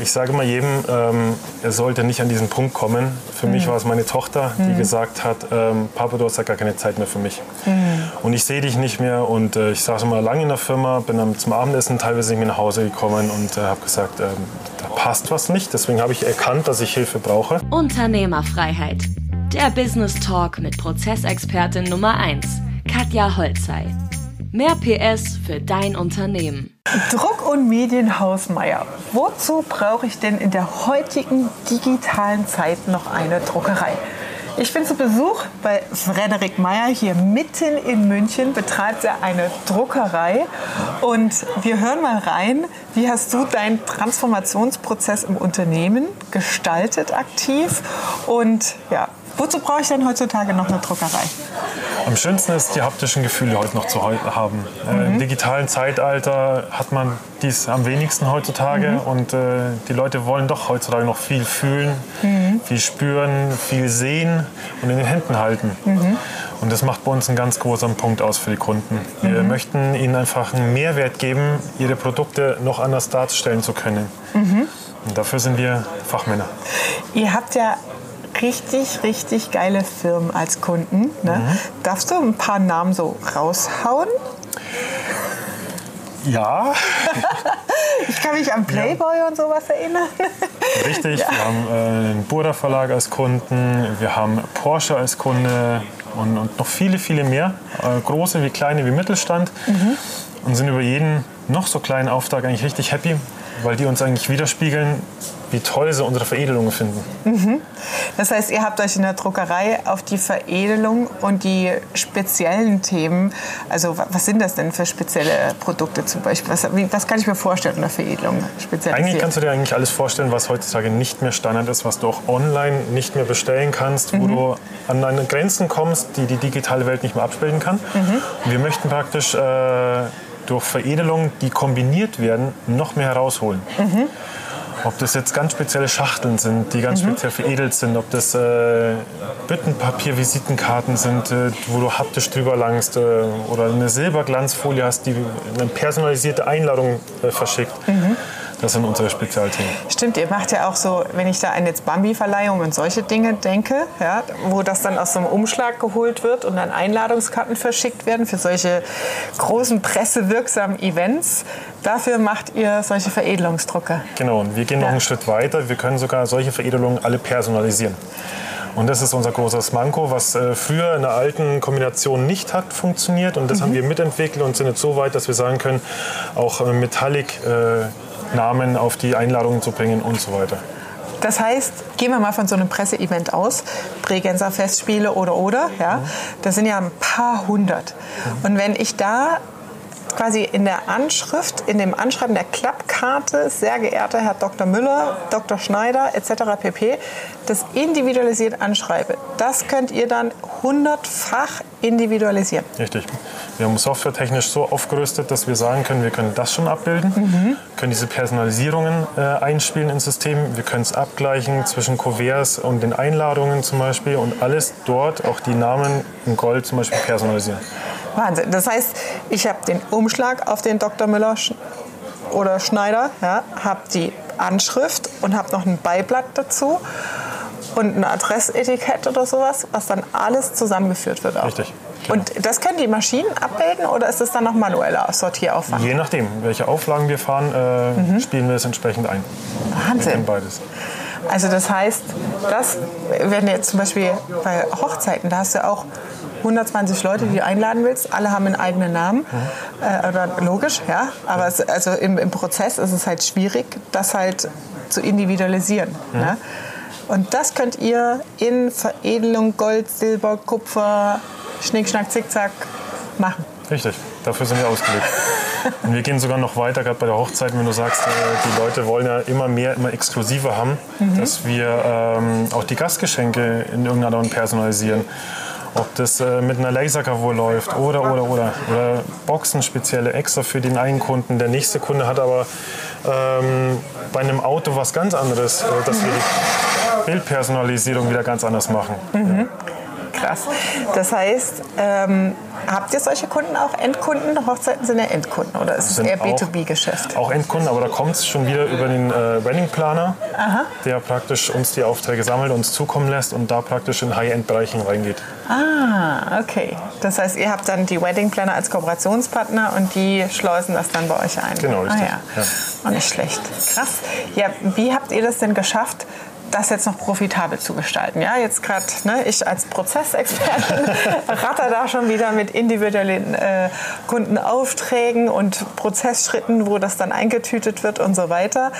ich sage mal jedem, ähm, er sollte nicht an diesen Punkt kommen. Für mhm. mich war es meine Tochter, die mhm. gesagt hat, ähm, Papa, du hast ja gar keine Zeit mehr für mich. Mhm. Und ich sehe dich nicht mehr. Und äh, ich saß immer lange in der Firma, bin dann zum Abendessen teilweise nicht mehr nach Hause gekommen und äh, habe gesagt, ähm, da passt was nicht. Deswegen habe ich erkannt, dass ich Hilfe brauche. Unternehmerfreiheit. Der Business Talk mit Prozessexpertin Nummer 1, Katja Holzei. Mehr PS für dein Unternehmen. Druck- und Medienhaus Meier. Wozu brauche ich denn in der heutigen digitalen Zeit noch eine Druckerei? Ich bin zu Besuch bei Frederik Meyer hier mitten in München, betreibt er eine Druckerei. Und wir hören mal rein, wie hast du deinen Transformationsprozess im Unternehmen gestaltet aktiv? Und ja, wozu brauche ich denn heutzutage noch eine Druckerei? Am schönsten ist, die haptischen Gefühle heute noch zu haben. Äh, mhm. Im digitalen Zeitalter hat man dies am wenigsten heutzutage mhm. und äh, die Leute wollen doch heutzutage noch viel fühlen, mhm. viel spüren, viel sehen und in den Händen halten. Mhm. Und das macht bei uns einen ganz großen Punkt aus für die Kunden. Wir mhm. möchten ihnen einfach einen Mehrwert geben, ihre Produkte noch anders darstellen zu können. Mhm. Und dafür sind wir Fachmänner. Ihr habt ja richtig, richtig geile Firmen als Kunden. Ne? Mhm. Darfst du ein paar Namen so raushauen? Ja. ich kann mich an Playboy ja. und sowas erinnern. Richtig, ja. wir haben äh, den Burda Verlag als Kunden, wir haben Porsche als Kunde und, und noch viele, viele mehr. Äh, große wie kleine wie Mittelstand. Mhm. Und sind über jeden noch so kleinen Auftrag eigentlich richtig happy, weil die uns eigentlich widerspiegeln, wie toll sie unsere Veredelungen finden. Mhm. Das heißt, ihr habt euch in der Druckerei auf die Veredelung und die speziellen Themen, also was sind das denn für spezielle Produkte zum Beispiel? Was, was kann ich mir vorstellen in der Veredelung? Eigentlich kannst du dir eigentlich alles vorstellen, was heutzutage nicht mehr Standard ist, was du auch online nicht mehr bestellen kannst, mhm. wo du an deine Grenzen kommst, die die digitale Welt nicht mehr abbilden kann. Mhm. Wir möchten praktisch äh, durch Veredelungen, die kombiniert werden, noch mehr herausholen. Mhm. Ob das jetzt ganz spezielle Schachteln sind, die ganz mhm. speziell veredelt sind, ob das äh, Büttenpapier-Visitenkarten sind, äh, wo du haptisch drüber langst, äh, oder eine Silberglanzfolie hast, die eine personalisierte Einladung äh, verschickt. Mhm. Das sind unsere Spezialthemen. Stimmt, ihr macht ja auch so, wenn ich da an jetzt Bambi-Verleihung und solche Dinge denke, ja, wo das dann aus so einem Umschlag geholt wird und dann Einladungskarten verschickt werden für solche großen pressewirksamen Events. Dafür macht ihr solche Veredelungsdrucke. Genau, und wir gehen noch einen Schritt weiter. Wir können sogar solche Veredelungen alle personalisieren. Und das ist unser großes Manko, was äh, früher in der alten Kombination nicht hat funktioniert. Und das mhm. haben wir mitentwickelt und sind jetzt so weit, dass wir sagen können, auch äh, Metallic äh, Namen auf die Einladungen zu bringen und so weiter. Das heißt, gehen wir mal von so einem Presseevent aus, Bregenzer Festspiele oder oder, ja, das sind ja ein paar hundert. Und wenn ich da quasi in der Anschrift, in dem Anschreiben der Klappkarte, sehr geehrter Herr Dr. Müller, Dr. Schneider etc. pp., das individualisiert anschreibe. Das könnt ihr dann hundertfach individualisieren. Richtig. Wir haben softwaretechnisch so aufgerüstet, dass wir sagen können, wir können das schon abbilden, mhm. können diese Personalisierungen äh, einspielen ins System, wir können es abgleichen zwischen Kuverts und den Einladungen zum Beispiel und alles dort, auch die Namen in Gold zum Beispiel personalisieren. Wahnsinn. Das heißt, ich habe den Umschlag auf den Dr. Müller oder Schneider, ja, habe die Anschrift und habe noch ein Beiblatt dazu und ein Adressetikett oder sowas, was dann alles zusammengeführt wird. Auch. Richtig. Genau. Und das können die Maschinen abbilden oder ist es dann noch manueller Sortieraufwand? Je nachdem, welche Auflagen wir fahren, äh, mhm. spielen wir es entsprechend ein. Wahnsinn. beides. Also das heißt, das, wenn jetzt zum Beispiel bei Hochzeiten, da hast du auch 120 Leute, die du einladen willst, alle haben einen eigenen Namen. Mhm. Äh, oder logisch, ja. Aber es, also im, im, Prozess ist es halt schwierig, das halt zu individualisieren. Mhm. Ne? Und das könnt ihr in Veredelung Gold, Silber, Kupfer, Schnick, Schnack, Zickzack machen. Richtig, dafür sind wir ausgelegt. Und wir gehen sogar noch weiter, gerade bei der Hochzeit, wenn du sagst, äh, die Leute wollen ja immer mehr, immer exklusiver haben, mhm. dass wir ähm, auch die Gastgeschenke in irgendeiner Weise personalisieren. Ob das äh, mit einer Lasercover läuft oder, oder, oder. Oder Boxen spezielle extra für den einen Kunden. Der nächste Kunde hat aber ähm, bei einem Auto was ganz anderes, äh, dass wir die Bildpersonalisierung wieder ganz anders machen. Mhm. Krass. Das heißt, ähm, habt ihr solche Kunden auch? Endkunden? Hochzeiten sind ja Endkunden oder ist es eher B2B-Geschäft? Auch, auch Endkunden, aber da kommt es schon wieder über den äh, Wedding Planer, der praktisch uns die Aufträge sammelt, uns zukommen lässt und da praktisch in High-End-Bereichen reingeht. Ah, okay. Das heißt, ihr habt dann die Wedding Planner als Kooperationspartner und die schleusen das dann bei euch ein. Genau, richtig. Ah, ja. Ja. Oh, nicht schlecht. Krass. Ja, wie habt ihr das denn geschafft? Das jetzt noch profitabel zu gestalten. Ja, jetzt gerade ne, ich als Prozessexpertin ratter da schon wieder mit individuellen äh, Kundenaufträgen und Prozessschritten, wo das dann eingetütet wird und so weiter.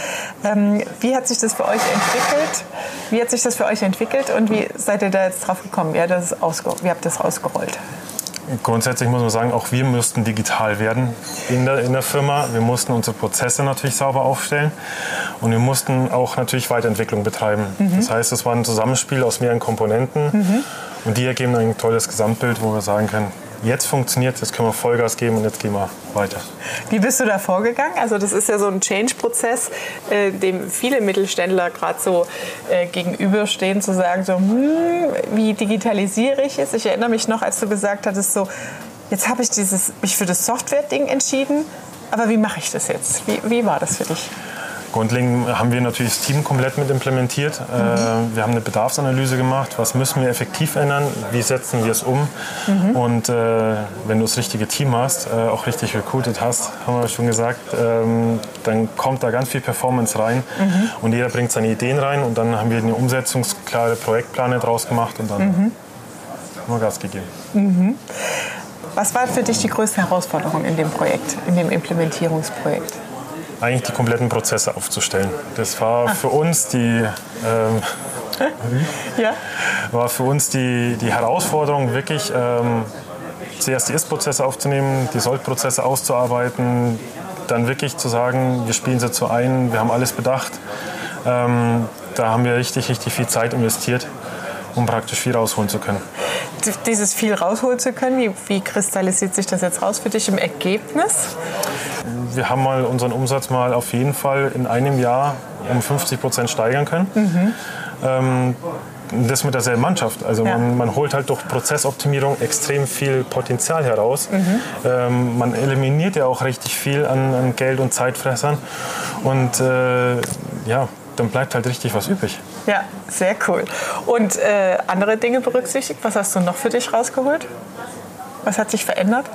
Ähm, wie hat sich das für euch entwickelt? Wie hat sich das für euch entwickelt und wie seid ihr da jetzt drauf gekommen? Wie, das wie habt ihr das rausgerollt? Grundsätzlich muss man sagen, auch wir mussten digital werden in der, in der Firma. Wir mussten unsere Prozesse natürlich sauber aufstellen und wir mussten auch natürlich Weiterentwicklung betreiben. Mhm. Das heißt, es war ein Zusammenspiel aus mehreren Komponenten mhm. und die ergeben ein tolles Gesamtbild, wo wir sagen können, jetzt funktioniert, jetzt können wir Vollgas geben und jetzt gehen wir weiter. Wie bist du da vorgegangen? Also das ist ja so ein Change-Prozess, äh, dem viele Mittelständler gerade so äh, gegenüberstehen, zu sagen, so, hm, wie digitalisiere ich es? Ich erinnere mich noch, als du gesagt hattest, so, jetzt habe ich dieses, mich für das Software-Ding entschieden, aber wie mache ich das jetzt? Wie, wie war das für dich? Grundlegend haben wir natürlich das Team komplett mit implementiert. Mhm. Wir haben eine Bedarfsanalyse gemacht. Was müssen wir effektiv ändern? Wie setzen wir es um? Mhm. Und äh, wenn du das richtige Team hast, äh, auch richtig recruited hast, haben wir schon gesagt, ähm, dann kommt da ganz viel Performance rein mhm. und jeder bringt seine Ideen rein und dann haben wir eine umsetzungsklare Projektplane draus gemacht und dann mhm. haben wir Gas gegeben. Mhm. Was war für dich die größte Herausforderung in dem Projekt, in dem Implementierungsprojekt? Eigentlich die kompletten Prozesse aufzustellen. Das war ah. für uns die, ähm, ja. war für uns die, die Herausforderung, wirklich ähm, zuerst die Ist-Prozesse aufzunehmen, die Soll-Prozesse auszuarbeiten, dann wirklich zu sagen, wir spielen sie zu ein, wir haben alles bedacht. Ähm, da haben wir richtig, richtig viel Zeit investiert, um praktisch viel rausholen zu können. Dieses viel rausholen zu können, wie, wie kristallisiert sich das jetzt raus für dich im Ergebnis? Wir haben mal unseren Umsatz mal auf jeden Fall in einem Jahr um 50 Prozent steigern können. Mhm. Ähm, das mit derselben Mannschaft. Also ja. man, man, holt halt durch Prozessoptimierung extrem viel Potenzial heraus. Mhm. Ähm, man eliminiert ja auch richtig viel an, an Geld und Zeitfressern. Und äh, ja, dann bleibt halt richtig was übrig. Ja, sehr cool. Und äh, andere Dinge berücksichtigt? Was hast du noch für dich rausgeholt? Was hat sich verändert?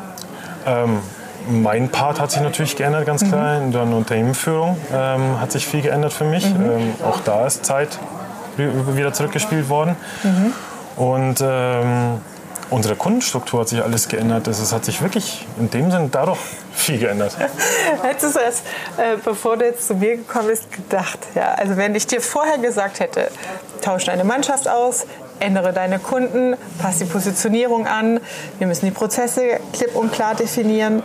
Ähm, mein Part hat sich natürlich geändert, ganz klar. Mhm. In der Unternehmensführung ähm, hat sich viel geändert für mich. Mhm. Ähm, auch da ist Zeit wieder zurückgespielt worden. Mhm. Und ähm, unsere Kundenstruktur hat sich alles geändert. Es hat sich wirklich in dem Sinn dadurch viel geändert. Hättest du es, äh, bevor du jetzt zu mir gekommen bist, gedacht? Ja? Also wenn ich dir vorher gesagt hätte, tausch deine Mannschaft aus, ändere deine Kunden, pass die Positionierung an, wir müssen die Prozesse klipp und klar definieren,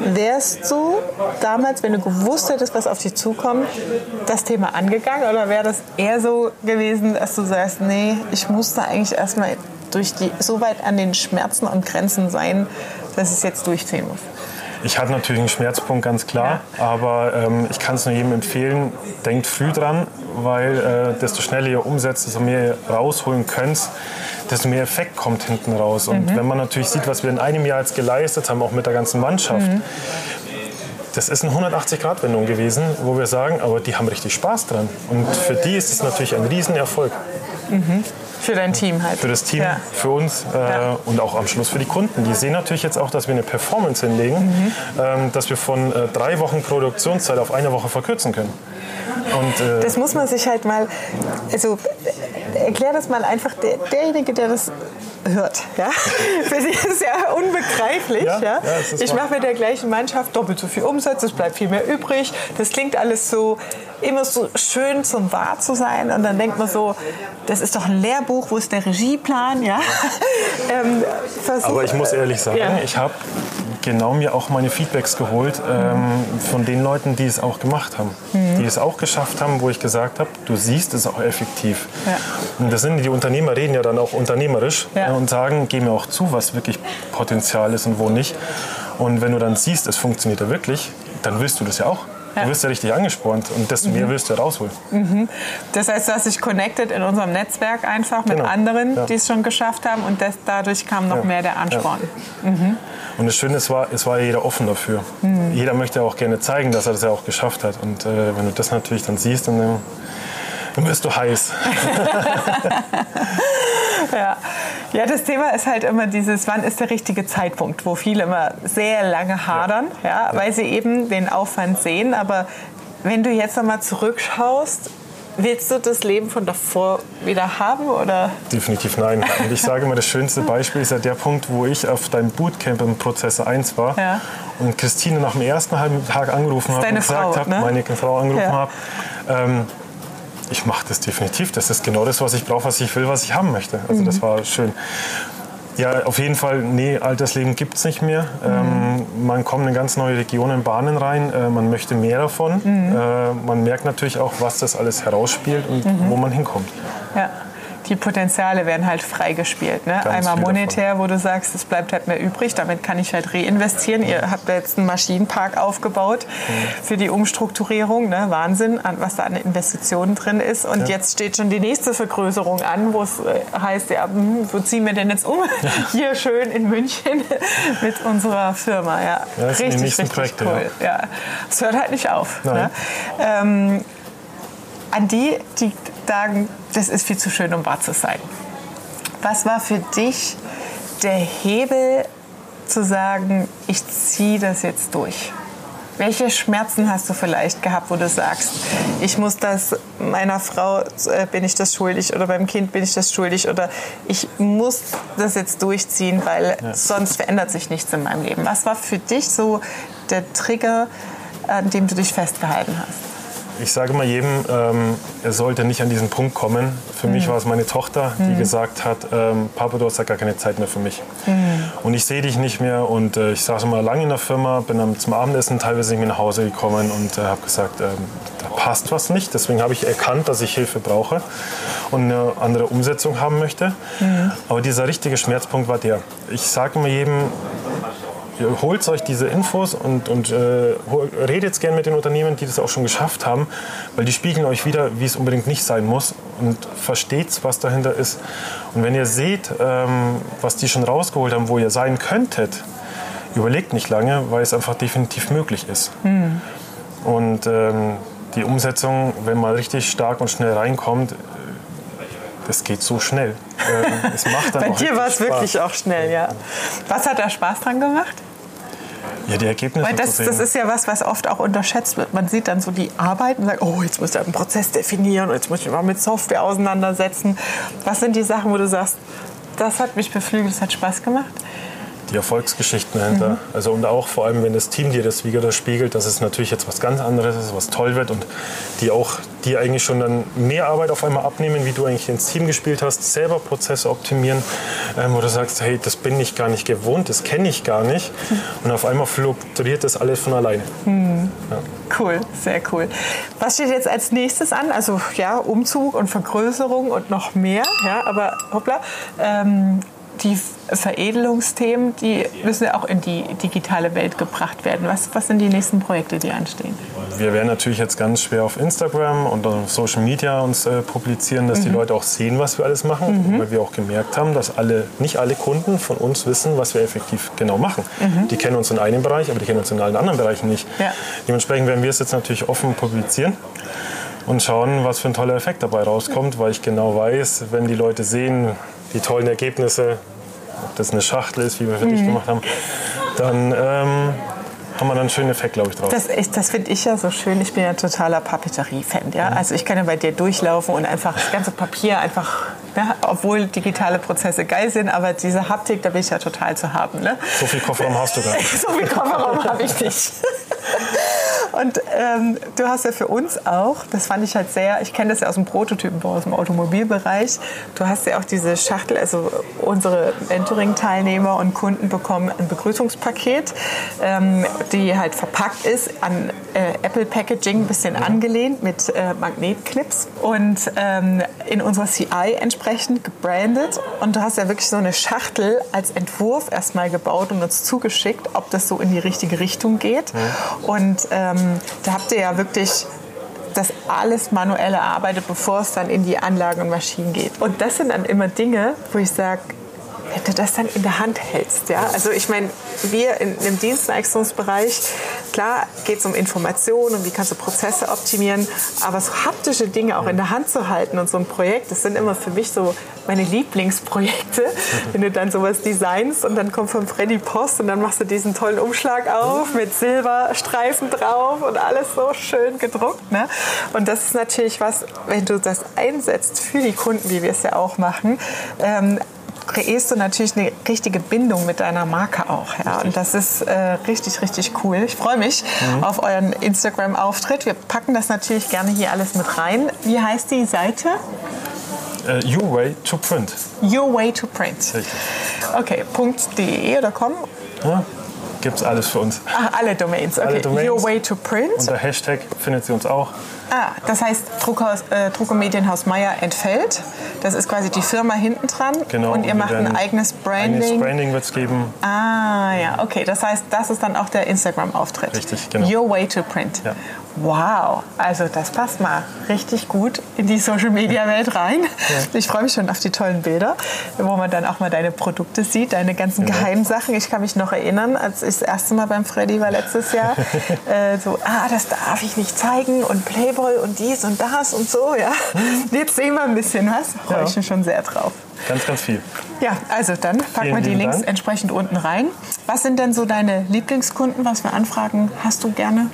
Wärst du damals, wenn du gewusst hättest, was auf dich zukommt, das Thema angegangen oder wäre das eher so gewesen, dass du sagst, nee, ich muss da eigentlich erstmal durch die, so weit an den Schmerzen und Grenzen sein, dass ich es jetzt durchziehen muss? Ich hatte natürlich einen Schmerzpunkt, ganz klar. Ja. Aber ähm, ich kann es nur jedem empfehlen, denkt früh dran, weil äh, desto schneller ihr umsetzt, desto mehr ihr rausholen könnt, desto mehr Effekt kommt hinten raus. Und mhm. wenn man natürlich sieht, was wir in einem Jahr jetzt geleistet haben, auch mit der ganzen Mannschaft, mhm. das ist eine 180-Grad-Wendung gewesen, wo wir sagen, aber die haben richtig Spaß dran. Und für die ist es natürlich ein Riesenerfolg. Mhm. Für dein Team halt. Für das Team, ja. für uns äh, ja. und auch am Schluss für die Kunden. Die sehen natürlich jetzt auch, dass wir eine Performance hinlegen, mhm. ähm, dass wir von äh, drei Wochen Produktionszeit auf eine Woche verkürzen können. Und, äh, das muss man sich halt mal, also erklär das mal einfach der, derjenige, der das hört. Ja? Für sie ist es ja unbegreiflich. Ja, ja? ja ich mache mit der gleichen Mannschaft doppelt so viel Umsatz, es bleibt viel mehr übrig. Das klingt alles so immer so schön zum wahr zu sein. Und dann denkt man so, das ist doch ein Lehrbuch, wo ist der Regieplan? Ja? ähm, Aber ich muss ehrlich sagen, ich habe genau mir auch meine Feedbacks geholt ähm, von den Leuten, die es auch gemacht haben, mhm. die es auch geschafft haben, wo ich gesagt habe, du siehst es auch effektiv. Ja. Und das sind die Unternehmer reden ja dann auch unternehmerisch ja. und sagen, geh mir auch zu, was wirklich Potenzial ist und wo nicht. Und wenn du dann siehst, es funktioniert ja wirklich, dann willst du das ja auch. Du wirst ja richtig angespornt und desto mehr willst du rausholen. Das heißt, du hast dich connected in unserem Netzwerk einfach mit Genau. anderen, Ja. die es schon geschafft haben und das, dadurch kam noch Ja. mehr der Ansporn. Und das Schöne ist, war, es war ja jeder offen dafür. Jeder möchte auch gerne zeigen, dass er das ja auch geschafft hat. Und äh, wenn du das natürlich dann siehst, dann, äh, dann wirst du heiß. Ja. Ja, das Thema ist halt immer dieses, wann ist der richtige Zeitpunkt, wo viele immer sehr lange hadern, ja. weil sie eben den Aufwand sehen. Aber wenn du jetzt nochmal zurückschaust, willst du das Leben von davor wieder haben oder? Definitiv nein. Und ich sage immer, das schönste Beispiel ist ja der Punkt, wo ich auf deinem Bootcamp im Prozess 1 war Ja. und Christine nach dem ersten halben Tag angerufen deine und gesagt hat, ne? meine Frau angerufen Ja. hat, ähm, ich mache das definitiv. Das ist genau das, was ich brauche, was ich will, was ich haben möchte. Also Mhm. das war schön. Ja, auf jeden Fall, nee, Altersleben gibt es nicht mehr. Ähm, man kommt in ganz neue Regionen, Bahnen rein. Äh, man möchte mehr davon. Äh, man merkt natürlich auch, was das alles herausspielt und wo man hinkommt. Ja. Die Potenziale werden halt freigespielt. Ne? Ganz Einmal monetär, wo du sagst, es bleibt halt mehr übrig, damit kann ich halt reinvestieren. Ihr habt jetzt einen Maschinenpark aufgebaut für die Umstrukturierung. Ne? Wahnsinn, an- was da an Investitionen drin ist. Und jetzt steht schon die nächste Vergrößerung an, wo es äh, heißt, ja, hm, wo ziehen wir denn jetzt um? Hier schön in München mit unserer Firma. Ja, Ja, richtig, richtig Projekte, cool. Ja. Es hört halt nicht auf. Ne? Ähm, an die, die sagen, das ist viel zu schön, um wahr zu sein. Was war für dich der Hebel zu sagen, ich ziehe das jetzt durch? Welche Schmerzen hast du vielleicht gehabt, wo du sagst, ich muss das meiner Frau äh, bin ich das schuldig oder beim Kind bin ich das schuldig oder ich muss das jetzt durchziehen, weil sonst verändert sich nichts in meinem Leben. Was war für dich so der Trigger, an dem du dich festgehalten hast? Ich sage mal jedem, ähm, er sollte nicht an diesen Punkt kommen. Für mich war es meine Tochter, die gesagt hat, ähm, Papa, du hast ja gar keine Zeit mehr für mich. Und ich sehe dich nicht mehr und äh, ich saß immer lange in der Firma, bin dann zum Abendessen teilweise nicht mehr nach Hause gekommen und äh, habe gesagt, ähm, da passt was nicht. Deswegen habe ich erkannt, dass ich Hilfe brauche und eine andere Umsetzung haben möchte. Aber dieser richtige Schmerzpunkt war der. Ich sage immer jedem, holt euch diese Infos und, und äh, redet gern mit den Unternehmen, die das auch schon geschafft haben, weil die spiegeln euch wieder, wie es unbedingt nicht sein muss und versteht, was dahinter ist. Und wenn ihr seht, ähm, was die schon rausgeholt haben, wo ihr sein könntet, überlegt nicht lange, weil es einfach definitiv möglich ist. Und ähm, die Umsetzung, wenn man richtig stark und schnell reinkommt, das geht so schnell. Ähm, es macht dann Bei dir war es wirklich auch schnell, ja. Was hat da Spaß dran gemacht? Ja, die Ergebnisse Weil das, zu sehen. das ist ja was, was oft auch unterschätzt wird. Man sieht dann so die Arbeit und sagt, oh, jetzt muss ich einen Prozess definieren und jetzt muss ich mich mal mit Software auseinandersetzen. Was sind die Sachen, wo du sagst, das hat mich beflügelt, das hat Spaß gemacht? Die Erfolgsgeschichten dahinter. Mhm. Also und auch vor allem, wenn das Team dir das wieder spiegelt, dass es natürlich jetzt was ganz anderes ist, was toll wird und die auch die eigentlich schon dann mehr Arbeit auf einmal abnehmen, wie du eigentlich ins Team gespielt hast, selber Prozesse optimieren, ähm, wo du sagst, hey, das bin ich gar nicht gewohnt, das kenne ich gar nicht und auf einmal fluktuiert das alles von alleine. Cool, sehr cool. Was steht jetzt als nächstes an? Also ja, Umzug und Vergrößerung und noch mehr. Ja, aber hoppla. Ähm, die Veredelungsthemen, die müssen ja auch in die digitale Welt gebracht werden. Was, was sind die nächsten Projekte, die anstehen? Wir werden natürlich jetzt ganz schwer auf Instagram und auf Social Media uns äh, publizieren, dass die Leute auch sehen, was wir alles machen, weil wir auch gemerkt haben, dass alle, nicht alle Kunden von uns wissen, was wir effektiv genau machen. Die kennen uns in einem Bereich, aber die kennen uns in allen anderen Bereichen nicht. Ja. Dementsprechend werden wir es jetzt natürlich offen publizieren und schauen, was für ein toller Effekt dabei rauskommt, weil ich genau weiß, wenn die Leute sehen, die tollen Ergebnisse, ob das eine Schachtel ist, wie wir für dich gemacht haben, dann ähm, haben wir dann einen schönen Effekt, glaube ich, drauf. Das, ist- das finde ich ja so schön. Ich bin ja totaler Papeterie-Fan. Ja? Also ich kann ja bei dir durchlaufen und einfach das ganze Papier einfach, ja, obwohl digitale Prozesse geil sind, aber diese Haptik, da bin ich ja total zu haben. Ne? So viel Kofferraum hast du gar nicht. so viel Kofferraum habe ich nicht. Und ähm, du hast ja für uns auch, das fand ich halt sehr, ich kenne das ja aus dem Prototypenbau, aus dem Automobilbereich, du hast ja auch diese Schachtel, also unsere Mentoring-Teilnehmer und Kunden bekommen ein Begrüßungspaket, ähm, die halt verpackt ist an äh, Apple Packaging, ein bisschen angelehnt mit äh, Magnetclips und ähm, in unserer CI entsprechend gebrandet. Und du hast ja wirklich so eine Schachtel als Entwurf erstmal gebaut und uns zugeschickt, ob das so in die richtige Richtung geht. Mhm. Und ähm, da habt ihr ja wirklich das alles manuell erarbeitet, bevor es dann in die Anlagen und Maschinen geht. Und das sind dann immer Dinge, wo ich sage, wenn du das dann in der Hand hältst. Ja? Also ich meine, wir in, im Dienstleistungsbereich, klar geht es um Informationen und wie kannst du Prozesse optimieren, aber so haptische Dinge auch in der Hand zu halten und so ein Projekt, das sind immer für mich so meine Lieblingsprojekte. Wenn du dann sowas designst und dann kommt von Freddy Post und dann machst du diesen tollen Umschlag auf mit Silberstreifen drauf und alles so schön gedruckt. Ne? Und das ist natürlich was, wenn du das einsetzt für die Kunden, wie wir es ja auch machen, ähm, kreierst du natürlich eine richtige Bindung mit deiner Marke auch. Ja? Und das ist äh, richtig, richtig cool. Ich freue mich mhm. auf euren Instagram-Auftritt. Wir packen das natürlich gerne hier alles mit rein. Wie heißt die Seite? Uh, your way to print. Your way to print. Richtig. Okay, .de oder com? Ja, gibt es alles für uns. Ach, alle Domains. Okay. Alle Domains. Your way to print. Unter Hashtag findet sie uns auch. Ah, das heißt Druckhaus, äh, Druckermedienhaus Meier entfällt. Das ist quasi die Firma hinten dran. Genau. Und ihr macht ein eigenes Branding. Eigenes Branding wird es geben. Ah, ja, okay. Das heißt, das ist dann auch der Instagram-Auftritt. Richtig, genau. Your way to print. Ja. Wow, also das passt mal richtig gut in die Social Media Welt rein. Ja. Ich freue mich schon auf die tollen Bilder, wo man dann auch mal deine Produkte sieht, deine ganzen ja. Geheimsachen. Ich kann mich noch erinnern, als ich das erste Mal beim Freddy war letztes Jahr, äh, so, ah, das darf ich nicht zeigen und Playboy und dies und das und so, ja. Jetzt sehen wir ein bisschen was. Freue ja. ich mich schon sehr drauf. Ganz, ganz viel. Ja, also dann packen wir die Links Dank. entsprechend unten rein. Was sind denn so deine Lieblingskunden? Was für Anfragen hast du gerne?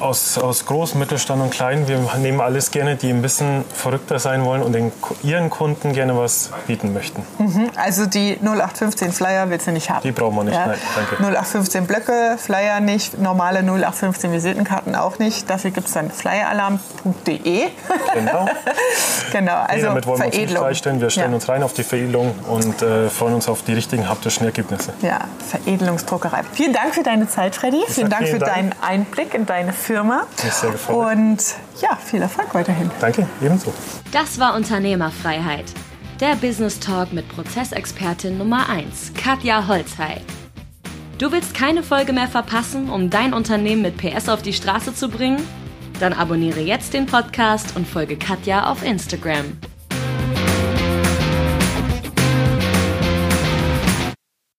Aus, aus Groß-, Mittelstand und Klein. Wir nehmen alles gerne, die ein bisschen verrückter sein wollen und den, ihren Kunden gerne was bieten möchten. Mhm. Also die 0815 Flyer willst du nicht haben? Die brauchen wir nicht, ja. nein, danke. 0815 Blöcke, Flyer nicht, normale 0815 Visitenkarten auch nicht. Dafür gibt es dann flyeralarm.de. Genau. genau, also nee, damit wollen wir uns nicht freistellen. Wir stellen ja. uns rein auf die Veredelung und äh, freuen uns auf die richtigen haptischen Ergebnisse. Ja, Veredelungsdruckerei. Vielen Dank für deine Zeit, Freddy. Vielen Dank vielen für Dank. deinen Einblick in deine Firma. sehr gefreut. Und ja, viel Erfolg weiterhin. Danke, ebenso. Das war Unternehmerfreiheit. Der Business Talk mit Prozessexpertin Nummer 1, Katja Holzhey. Du willst keine Folge mehr verpassen, um dein Unternehmen mit PS auf die Straße zu bringen? Dann abonniere jetzt den Podcast und folge Katja auf Instagram.